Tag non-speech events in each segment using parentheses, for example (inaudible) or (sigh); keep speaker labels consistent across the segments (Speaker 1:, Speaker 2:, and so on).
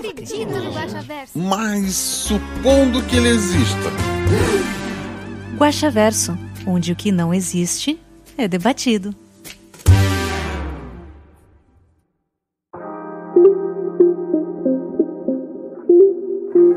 Speaker 1: acredito no Guaxaverso.
Speaker 2: Mas supondo que ele exista.
Speaker 3: Guaxaverso, onde o que não existe é debatido.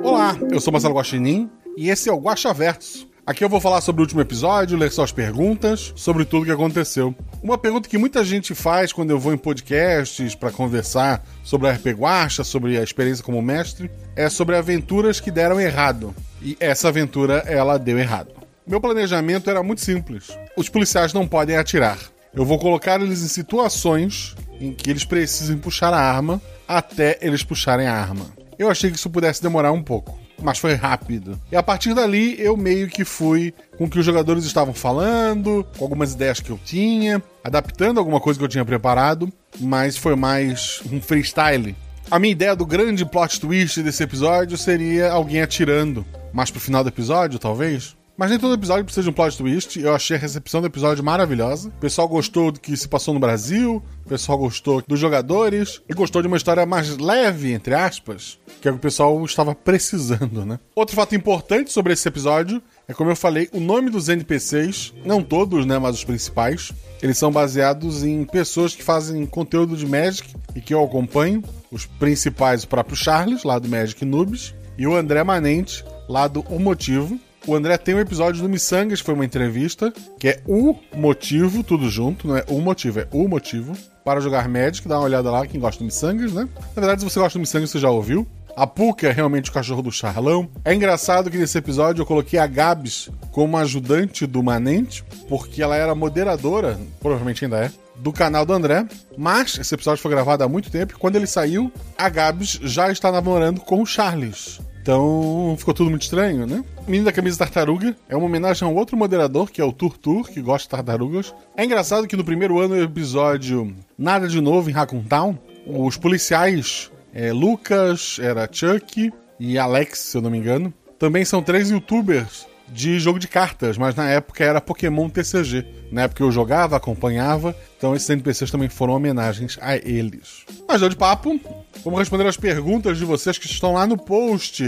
Speaker 2: Olá, eu sou Marcelo Guaxinim e esse é o Guaxaverso. Aqui eu vou falar sobre o último episódio, ler suas perguntas, sobre tudo que aconteceu. Uma pergunta que muita gente faz quando eu vou em podcasts para conversar sobre a RP Guaxa, sobre a experiência como mestre, é sobre aventuras que deram errado. E essa aventura, ela deu errado. Meu planejamento era muito simples. Os policiais não podem atirar. Eu vou colocar eles em situações em que eles precisem puxar a arma até eles puxarem a arma. Eu achei que isso pudesse demorar um pouco, mas foi rápido. E a partir dali eu meio que fui com o que os jogadores estavam falando, com algumas ideias que eu tinha, adaptando alguma coisa que eu tinha preparado, mas foi mais um freestyle. A minha ideia do grande plot twist desse episódio seria alguém atirando, mais pro final do episódio, talvez. Mas nem todo episódio precisa de um plot twist. Eu achei a recepção do episódio maravilhosa. O pessoal gostou do que se passou no Brasil, o pessoal gostou dos jogadores e gostou de uma história mais leve, entre aspas, que é o que o pessoal estava precisando, né? Outro fato importante sobre esse episódio é, como eu falei, o nome dos NPCs, não todos, né, mas os principais, eles são baseados em pessoas que fazem conteúdo de Magic e que eu acompanho. Os principais, o próprio Charles, lá do Magic Noobs, e o André Manente, lá do O Motivo. O André tem um episódio do Missangas, que foi uma entrevista, que é o motivo, tudo junto, não é o motivo, é o motivo, para jogar Magic. Dá uma olhada lá, quem gosta do Missangas, né? Na verdade, se você gosta do Missangas, você já ouviu. A Puka é realmente o cachorro do Charlão. É engraçado que nesse episódio eu coloquei a Gabs como ajudante do Manente, porque ela era moderadora, provavelmente ainda é, do canal do André. Mas esse episódio foi gravado há muito tempo e quando ele saiu, a Gabs já está namorando com o Charles. Então ficou tudo muito estranho, né? Menino da camisa tartaruga é uma homenagem a um outro moderador, que é o Turtur, que gosta de tartarugas. É engraçado que no primeiro ano do episódio Nada de Novo em Raccoon Town, os policiais, é, Lucas, era Chuck e Alex, se eu não me engano, também são três youtubers de jogo de cartas, mas na época era Pokémon TCG. Na época eu jogava, acompanhava, então esses NPCs também foram homenagens a eles. Mas deu de papo, vamos responder as perguntas de vocês que estão lá no post.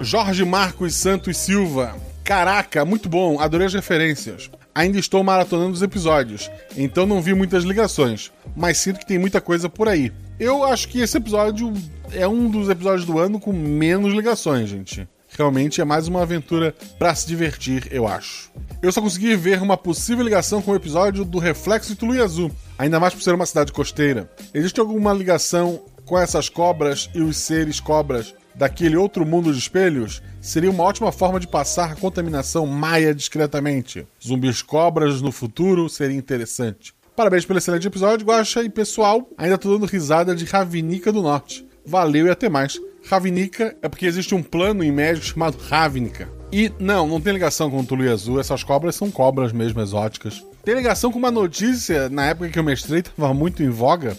Speaker 2: Jorge Marcos Santos Silva. Caraca, muito bom, adorei as referências. Ainda estou maratonando os episódios, então não vi muitas ligações, mas sinto que tem muita coisa por aí. Eu acho que esse episódio é um dos episódios do ano com menos ligações, gente. Realmente é mais uma aventura pra se divertir, eu acho. Eu só consegui ver uma possível ligação com o episódio do Reflexo de Tului Azul, ainda mais por ser uma cidade costeira. Existe alguma ligação com essas cobras e os seres cobras daquele outro mundo de espelhos? Seria uma ótima forma de passar a contaminação maia discretamente. Zumbis cobras no futuro seria interessante. Parabéns pelo excelente episódio, Guaxa e pessoal. Ainda tô dando risada de Ravinica do Norte. Valeu e até mais. Ravnica é porque existe um plano em médico chamado Ravnica. E não, não tem ligação com o Tului Azul, essas cobras são cobras mesmo exóticas. Tem ligação com uma notícia, na época que eu mestrei, estava muito em voga,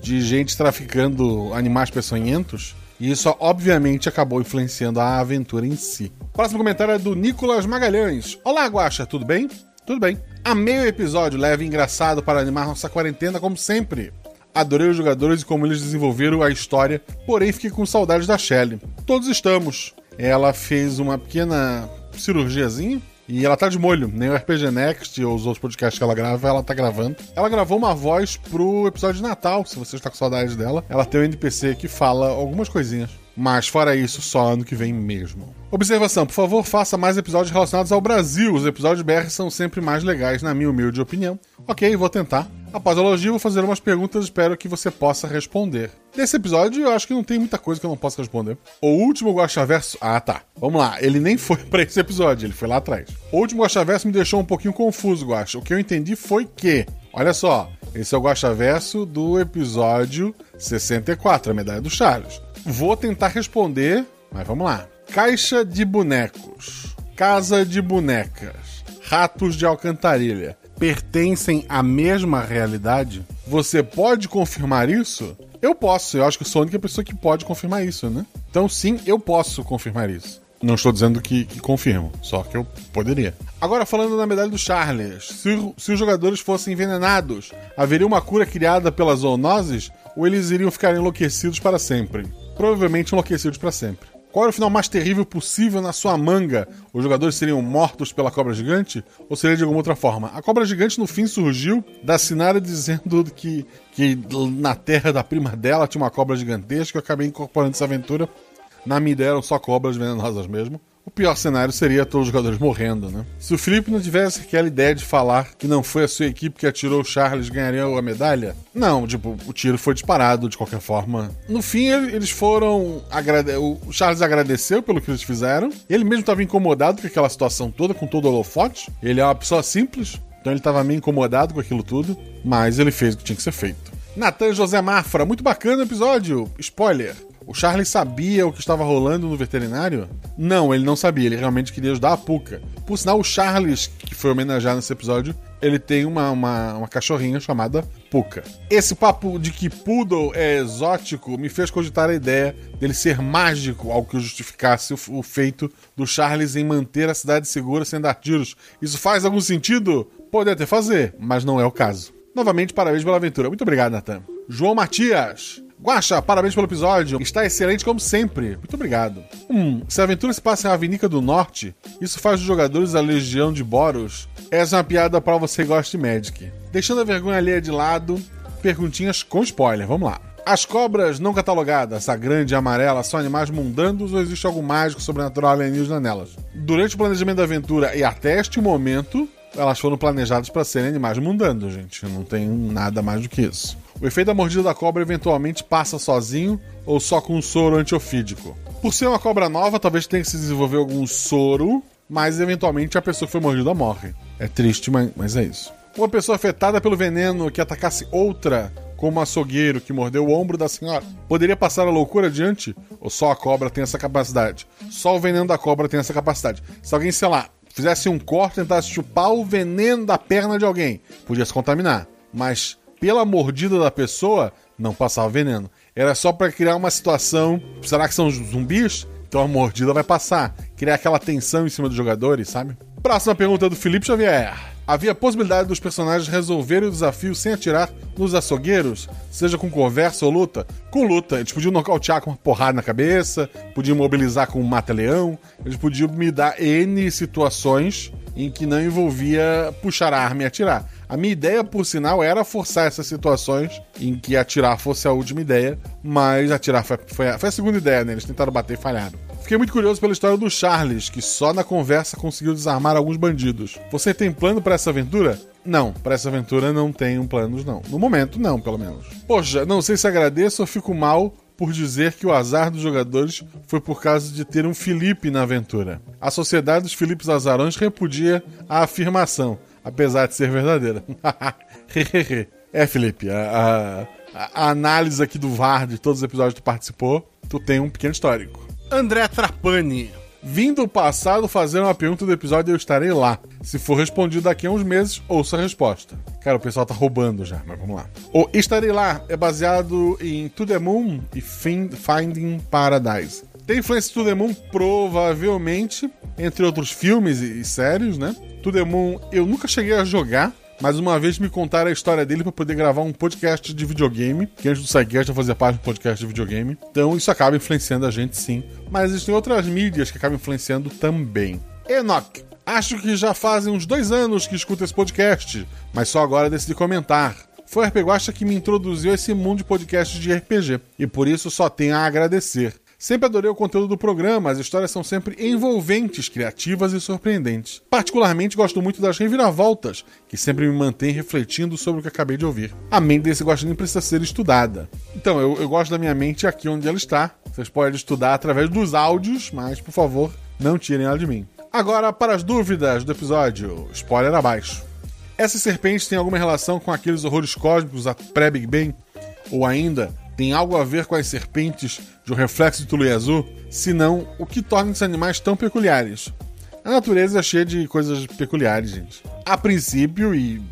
Speaker 2: de gente traficando animais peçonhentos. E isso, obviamente, acabou influenciando a aventura em si. Próximo comentário é do Nicolas Magalhães. Olá, Guaxa, tudo bem? Tudo bem. Amei o episódio leve e engraçado para animar nossa quarentena, como sempre. Adorei os jogadores e como eles desenvolveram a história, porém fiquei com saudades da Shelley. Todos estamos. Ela fez uma pequena cirurgiazinha e ela tá de molho. Nem o RPG Next ou os outros podcasts que ela grava, ela tá gravando. Ela gravou uma voz pro episódio de Natal, se você está com saudades dela. Ela tem um NPC que fala algumas coisinhas. Mas fora isso, só ano que vem mesmo. Observação, por favor, faça mais episódios relacionados ao Brasil. Os episódios BR são sempre mais legais, na minha humilde opinião. Ok, vou tentar. Após o elogio, vou fazer umas perguntas espero que você possa responder. Nesse episódio, eu acho que não tem muita coisa que eu não possa responder. O último Guaxaverso... Ah, tá. Vamos lá. Ele nem foi pra esse episódio, ele foi lá atrás. O último Guaxaverso me deixou um pouquinho confuso, Guaxa. O que eu entendi foi que... Olha só, esse é o Guaxaverso do episódio 64, a Medalha do Charles. Vou tentar responder Mas vamos lá. Caixa de bonecos, casa de bonecas, ratos de alcantarilha pertencem à mesma realidade? Você pode confirmar isso? Eu posso, eu acho que eu sou a única pessoa que pode confirmar isso, né? Então, sim, eu posso confirmar isso. Não estou dizendo que, que confirmo, só que eu poderia. Agora, falando da medalha do Charles, se, se os jogadores fossem envenenados, haveria uma cura criada pelas zoonoses ou eles iriam ficar enlouquecidos para sempre? Provavelmente enlouquecidos para sempre. Qual era o final mais terrível possível na sua manga? Os jogadores seriam mortos pela cobra gigante? Ou seria de alguma outra forma? A cobra gigante no fim surgiu da Sinara dizendo que, que na terra da prima dela tinha uma cobra gigantesca. Eu acabei incorporando essa aventura. Na minha ideia eram só cobras venenosas mesmo. O pior cenário seria todos os jogadores morrendo, né? Se o Felipe não tivesse aquela ideia de falar que não foi a sua equipe que atirou o Charles ganharia a medalha, não, tipo, o tiro foi disparado de qualquer forma. No fim, eles foram. Agrade... O Charles agradeceu pelo que eles fizeram. Ele mesmo estava incomodado com aquela situação toda, com todo o holofote. Ele é uma pessoa simples, então ele estava meio incomodado com aquilo tudo, mas ele fez o que tinha que ser feito. Natan José Mafra, muito bacana o episódio. Spoiler. O Charlie sabia o que estava rolando no veterinário? Não, ele não sabia. Ele realmente queria ajudar a Puka. Por sinal, o Charles, que foi homenageado nesse episódio, ele tem uma, uma, uma cachorrinha chamada Puka. Esse papo de que Poodle é exótico me fez cogitar a ideia dele ser mágico, algo que justificasse o, o feito do Charles em manter a cidade segura sem dar tiros. Isso faz algum sentido? Pode até fazer, mas não é o caso. Novamente, parabéns pela aventura. Muito obrigado, Nathan. João Matias. Guaxa, parabéns pelo episódio. Está excelente como sempre. Muito obrigado. Hum, se a aventura se passa em Avinica do Norte, isso faz os jogadores da Legião de Boros. Essa é uma piada para você que gosta de Magic. Deixando a vergonha alheia de lado, perguntinhas com spoiler. Vamos lá. As cobras não catalogadas, a grande e a amarela, são animais mundanos ou existe algo mágico sobrenatural alienígena nelas? Durante o planejamento da aventura e até este momento, elas foram planejadas para serem animais mundanos, gente. Não tem nada mais do que isso. O efeito da mordida da cobra eventualmente passa sozinho ou só com um soro antiofídico. Por ser uma cobra nova, talvez tenha que se desenvolver algum soro, mas eventualmente a pessoa que foi mordida morre. É triste, mas, é isso. Uma pessoa afetada pelo veneno que atacasse outra, como um açougueiro que mordeu o ombro da senhora, poderia passar a loucura adiante? Ou só a cobra tem essa capacidade? Só o veneno da cobra tem essa capacidade. Se alguém, sei lá, fizesse um corte e tentasse chupar o veneno da perna de alguém, podia se contaminar. Mas pela mordida da pessoa, não passava veneno. Era só para criar uma situação. Será que são zumbis? Então a mordida vai passar. Criar aquela tensão em cima dos jogadores, sabe? Próxima pergunta do Felipe Xavier. Havia possibilidade dos personagens resolverem o desafio sem atirar nos açougueiros? Seja com conversa ou luta? Com luta. Eles podiam nocautear com uma porrada na cabeça, podiam mobilizar com um mata-leão, eles podiam me dar N situações em que não envolvia puxar a arma e atirar. A minha ideia, por sinal, era forçar essas situações em que atirar fosse a última ideia, mas atirar foi, foi, a, foi a segunda ideia, né? Eles tentaram bater e falharam. Fiquei muito curioso pela história do Charles, que só na conversa conseguiu desarmar alguns bandidos. Você tem plano para essa aventura? Não, para essa aventura não tenho planos, não. No momento, não, pelo menos. Poxa, não sei se agradeço ou fico mal por dizer que o azar dos jogadores foi por causa de ter um Felipe na aventura. A sociedade dos Filipes Azarões repudia a afirmação, apesar de ser verdadeira. (laughs) é, Felipe, a, a, a, análise aqui do VAR de todos os episódios que tu participou, tu tem um pequeno histórico. André Trapani. Vim do passado fazer uma pergunta do episódio e eu estarei lá. Se for respondido daqui a uns meses, ouça a resposta. Cara, o pessoal tá roubando já, mas vamos lá. O Estarei Lá é baseado em To The Moon e Finding Paradise. Tem influência de To The Moon? Provavelmente, entre outros filmes e séries, né? To The Moon eu nunca cheguei a jogar, mas uma vez me contaram a história dele para poder gravar um podcast de videogame, que antes do SciCast eu fazia parte do podcast de videogame. Então isso acaba influenciando a gente sim. Mas existem outras mídias que acabam influenciando também. Enoch. Acho que já fazem uns dois anos que escuto esse podcast, mas só agora decidi comentar. Foi a RPG que me introduziu a esse mundo de podcasts de RPG, e por isso só tenho a agradecer. Sempre adorei o conteúdo do programa, as histórias são sempre envolventes, criativas e surpreendentes. Particularmente gosto muito das reviravoltas, que sempre me mantêm refletindo sobre o que acabei de ouvir. A mente desse guaxinim precisa ser estudada. Então, eu, eu gosto da minha mente aqui onde ela está. Vocês podem estudar através dos áudios, mas, por favor, não tirem ela de mim. Agora, para as dúvidas do episódio, spoiler abaixo. Essas serpentes têm alguma relação com aqueles horrores cósmicos a pré-Big Bang? Ou ainda, tem algo a ver com as serpentes de um reflexo de tulu azul? Se não, o que torna esses animais tão peculiares? A natureza é cheia de coisas peculiares, gente. A princípio, e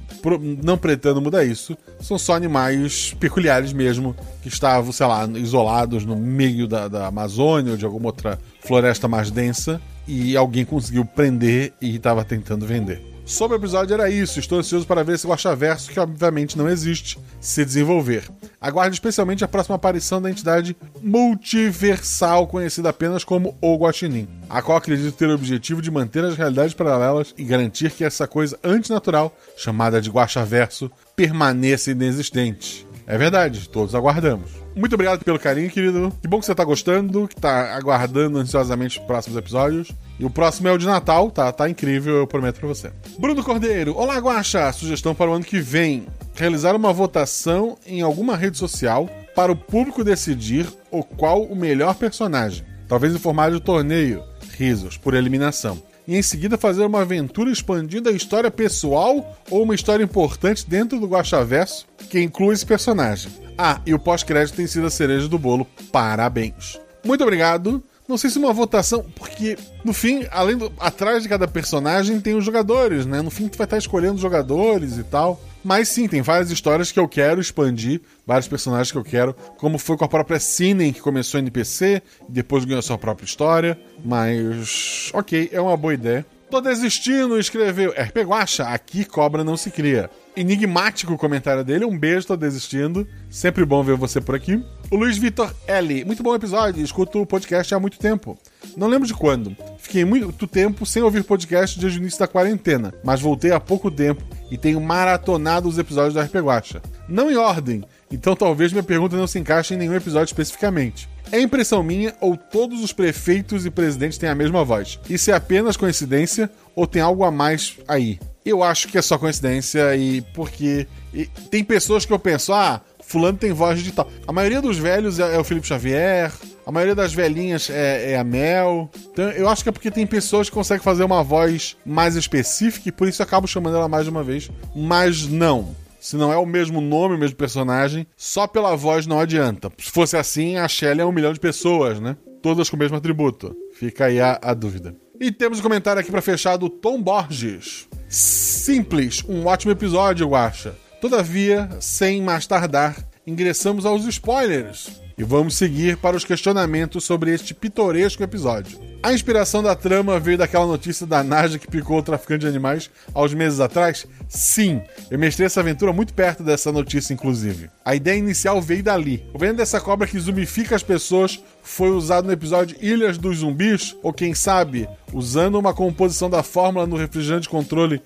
Speaker 2: não pretendo mudar isso, são só animais peculiares mesmo, que estavam, sei lá, isolados no meio da, da Amazônia ou de alguma outra floresta mais densa, e alguém conseguiu prender e estava tentando vender. Sobre o episódio era isso. Estou ansioso para ver esse Guaxaverso, que obviamente não existe, se desenvolver. Aguarde especialmente a próxima aparição da entidade multiversal, conhecida apenas como O Guaxinim, a qual acredito ter o objetivo de manter as realidades paralelas e garantir que essa coisa antinatural, chamada de Guaxaverso, permaneça inexistente. É verdade, todos aguardamos. Muito obrigado pelo carinho, querido. Que bom que você tá gostando, que tá aguardando ansiosamente os próximos episódios. E o próximo é o de Natal, tá? Tá incrível, eu prometo pra você. Bruno Cordeiro, olá, Guaxa! Sugestão para o ano que vem: realizar uma votação em alguma rede social para o público decidir o qual o melhor personagem. Talvez em formato de torneio, risos, por eliminação e em seguida fazer uma aventura expandindo a história pessoal ou uma história importante dentro do Guaxaverso que inclui esse personagem. Ah, e o pós-crédito tem sido a cereja do bolo. Parabéns. Muito obrigado. Não sei se uma votação, porque no fim, além do atrás de cada personagem tem os jogadores, né? No fim tu vai estar escolhendo jogadores e tal. Mas sim, tem várias histórias que eu quero expandir, vários personagens que eu quero, como foi com a própria Sinen, que começou NPC, depois ganhou sua própria história. Mas, ok, é uma boa ideia. Tô desistindo, escreveu. RP Guacha, aqui cobra não se cria enigmático o comentário dele. Um beijo, tô desistindo. Sempre bom ver você por aqui. O Luiz Vitor L. Muito bom episódio. Escuto o podcast há muito tempo. Não lembro de quando. Fiquei muito tempo sem ouvir podcast desde o início da quarentena, mas voltei há pouco tempo e tenho maratonado os episódios da RP Guacha. Não em ordem, então talvez minha pergunta não se encaixe em nenhum episódio especificamente. É impressão minha ou todos os prefeitos e presidentes têm a mesma voz? Isso é apenas coincidência ou tem algo a mais aí? Eu acho que é só coincidência e porque e tem pessoas que eu penso, ah, fulano tem voz de tal. A maioria dos velhos é, é o Felipe Xavier, a maioria das velhinhas é, é, a Mel. Então eu acho que é porque tem pessoas que conseguem fazer uma voz mais específica e por isso eu acabo chamando ela mais de uma vez. Mas não. Se não é o mesmo nome, o mesmo personagem, só pela voz não adianta. Se fosse assim, a Shelly é um milhão de pessoas, né? Todas com o mesmo atributo. Fica aí a, a dúvida. E temos um comentário aqui para fechar do Tom Borges. Simples, um ótimo episódio, eu acho. Todavia, sem mais tardar, ingressamos aos spoilers e vamos seguir para os questionamentos sobre este pitoresco episódio. A inspiração da trama veio daquela notícia da Naja que picou o traficante de animais uns meses atrás? Sim, eu mestrei essa aventura muito perto dessa notícia, inclusive. A ideia inicial veio dali. O veneno dessa cobra que zumbifica as pessoas foi usado no episódio Ilhas dos Zumbis, ou quem sabe, usando uma composição da fórmula no refrigerante controle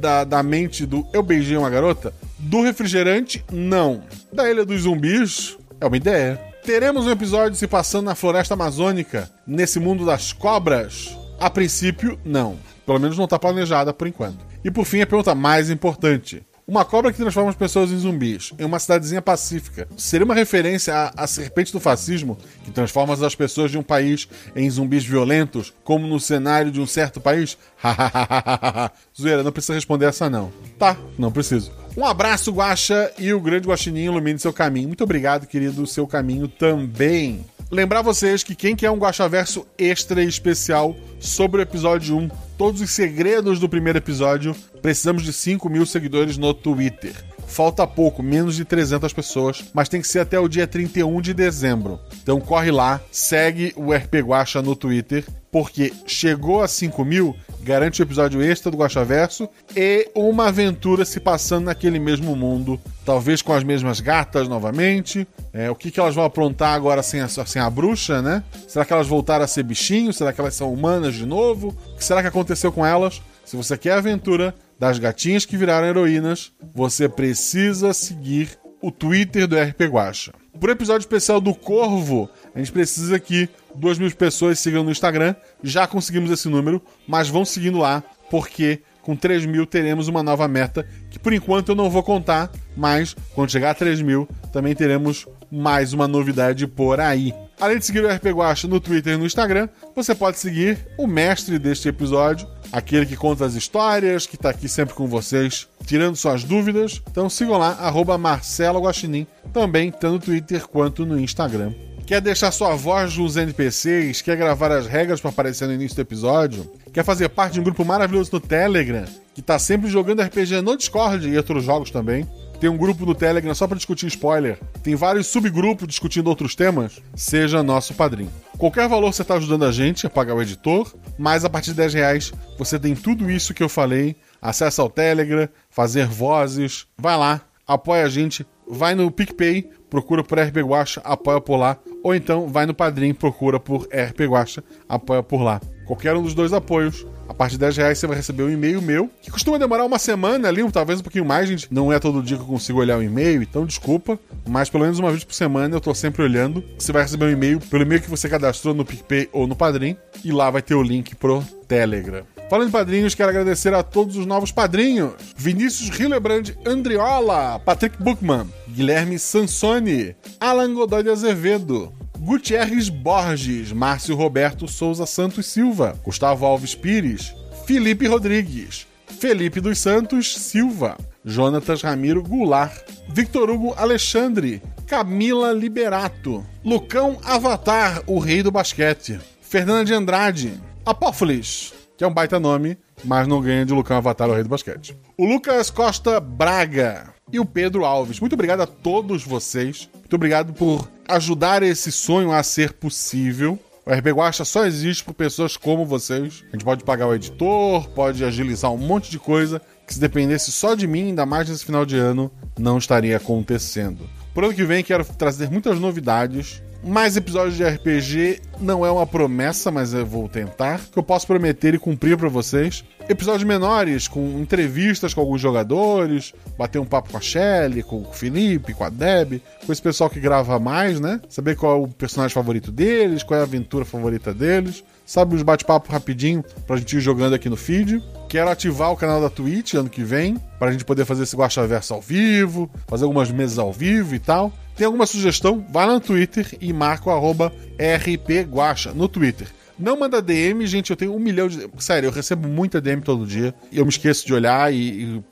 Speaker 2: da, da mente do Eu Beijei uma Garota? Do refrigerante, não. Da Ilha dos Zumbis, é uma ideia. Teremos um episódio se passando na floresta amazônica, nesse mundo das cobras? A princípio, não. Pelo menos não está planejada por enquanto. E por fim, a pergunta mais importante. Uma cobra que transforma as pessoas em zumbis em uma cidadezinha pacífica seria uma referência à, à, serpente do fascismo que transforma as pessoas de um país em zumbis violentos, como no cenário de um certo país? (laughs) Zoeira, não precisa responder essa não. Tá, não preciso. Um abraço, Guaxa, e o grande Guaxininho ilumine seu caminho. Muito obrigado, querido, seu caminho também. Lembrar vocês que quem quer um Guaxaverso extra e especial sobre o episódio 1, todos os segredos do primeiro episódio, precisamos de 5 mil seguidores no Twitter. Falta pouco, menos de 300 pessoas, mas tem que ser até o dia 31 de dezembro. Então corre lá, segue o RP Guacha no Twitter, porque chegou a 5 mil, garante o um episódio extra do Guaxaverso e uma aventura se passando naquele mesmo mundo, talvez com as mesmas gatas novamente. É, o que, que elas vão aprontar agora sem a, sem a bruxa, né? Será que elas voltaram a ser bichinhos? Será que elas são humanas de novo? O que será que aconteceu com elas? Se você quer a aventura das gatinhas que viraram heroínas, você precisa seguir o Twitter do RP Guacha. Por episódio especial do Corvo, a gente precisa que duas mil pessoas sigam no Instagram. Já conseguimos esse número, mas vão seguindo lá, porque com 3 mil teremos uma nova meta, que por enquanto eu não vou contar, mas quando chegar a 3 mil também teremos mais uma novidade por aí. Além de seguir o RP Guacha no Twitter e no Instagram, você pode seguir o mestre deste episódio, aquele que conta as histórias, que tá aqui sempre com vocês, tirando suas dúvidas. Então sigam lá, arroba Marcelo Guaxinim, também tanto no Twitter quanto no Instagram. Quer deixar sua voz nos NPCs? Quer gravar as regras para aparecer no início do episódio? Quer fazer parte de um grupo maravilhoso no Telegram, que tá sempre jogando RPG no Discord e outros jogos também? Tem um grupo no Telegram só para discutir spoiler. Tem vários subgrupos discutindo outros temas. Seja nosso padrinho. Qualquer valor você está ajudando a gente a pagar o editor, mas a partir de 10 reais você tem tudo isso que eu falei. Acesso ao Telegram, fazer vozes. Vai lá, apoia a gente. Vai no PicPay, procura por RP Guacha, apoia por lá. Ou então vai no Padrim, procura por RP Guacha, apoia por lá. Qualquer um dos dois apoios a partir de 10 reais você vai receber um e-mail meu, que costuma demorar uma semana ali, talvez um pouquinho mais, gente. Não é todo dia que eu consigo olhar o e-mail, então desculpa. Mas pelo menos uma vez por semana eu tô sempre olhando. Você vai receber um e-mail pelo e-mail que você cadastrou no PicPay ou no Padrim. E lá vai ter o link pro Telegram. Falando em padrinhos, quero agradecer a todos os novos padrinhos: Vinícius Hillebrand Andriola, Patrick Buchmann, Guilherme Sansoni, Alan Godoy de Azevedo, Gutierrez Borges, Márcio Roberto Souza Santos Silva, Gustavo Alves Pires, Felipe Rodrigues, Felipe dos Santos Silva, Jonatas Ramiro Goulart, Victor Hugo Alexandre, Camila Liberato, Lucão Avatar, o rei do basquete, Fernanda de Andrade, Apófolis, que é um baita nome, mas não ganha de Lucão Avatar, o rei do basquete. O Lucas Costa Braga e o Pedro Alves. Muito obrigado a todos vocês. Muito obrigado por ajudar esse sonho a ser possível. O RP Guacha só existe por pessoas como vocês. A gente pode pagar o editor, pode agilizar um monte de coisa que se dependesse só de mim, ainda mais nesse final de ano, não estaria acontecendo. Por ano que vem quero trazer muitas novidades mais episódios de RPG não é uma promessa, mas eu vou tentar. Que eu posso prometer e cumprir para vocês. Episódios menores, com entrevistas com alguns jogadores, bater um papo com a Shelly, com o Felipe, com a Deb, com esse pessoal que grava mais, né? Saber qual é o personagem favorito deles, qual é a aventura favorita deles. Sabe, uns bate-papo rapidinho pra gente ir jogando aqui no feed. Quero ativar o canal da Twitch ano que vem, pra gente poder fazer esse Guacha Verso ao vivo, fazer algumas mesas ao vivo e tal. Tem alguma sugestão? Lá no Twitter e marca o arroba rpguacha no Twitter. Não manda DM, gente, eu tenho um milhão de. Sério, eu recebo muita DM todo dia. E eu me esqueço de olhar e, e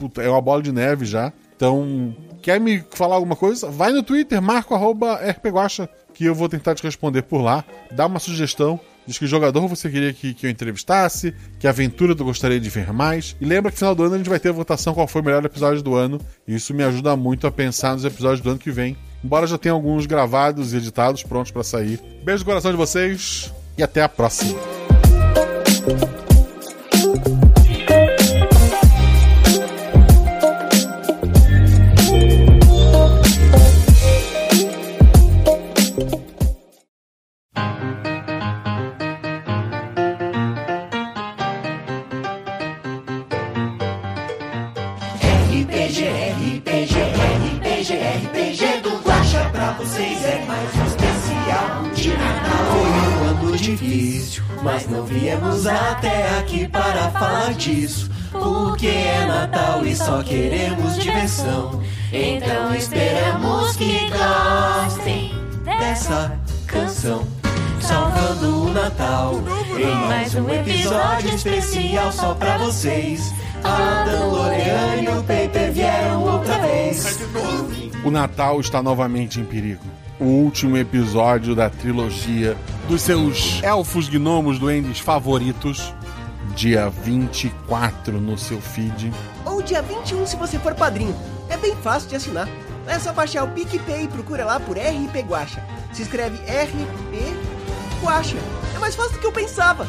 Speaker 2: puta, é uma bola de neve já. Então, quer me falar alguma coisa? Vai no Twitter, marca o arroba rpguacha, que eu vou tentar te responder por lá. Dá uma sugestão. Diz que jogador você queria que, que eu entrevistasse, que aventura tu gostaria de ver mais. E lembra que no final do ano a gente vai ter a votação qual foi o melhor episódio do ano. E isso me ajuda muito a pensar nos episódios do ano que vem. Embora já tenha alguns gravados e editados prontos para sair. Beijo no coração de vocês e até a próxima.
Speaker 4: RPG do Guaxa pra vocês é mais um especial de Natal. Foi um ano difícil, mas não viemos até aqui para falar disso. Porque é Natal e só queremos diversão. Então esperamos que gostem dessa canção. Salvando o Natal em mais um episódio especial só pra vocês. Adam, Loreane e o Paper vieram outra vez.
Speaker 2: O Natal está novamente em perigo. O último episódio da trilogia dos seus elfos gnomos duendes favoritos. Dia 24 no seu feed.
Speaker 5: Ou dia 21 se você for padrinho. É bem fácil de assinar. É só baixar o PicPay e procura lá por RP Guacha. Se escreve RP Guacha. É mais fácil do que eu pensava.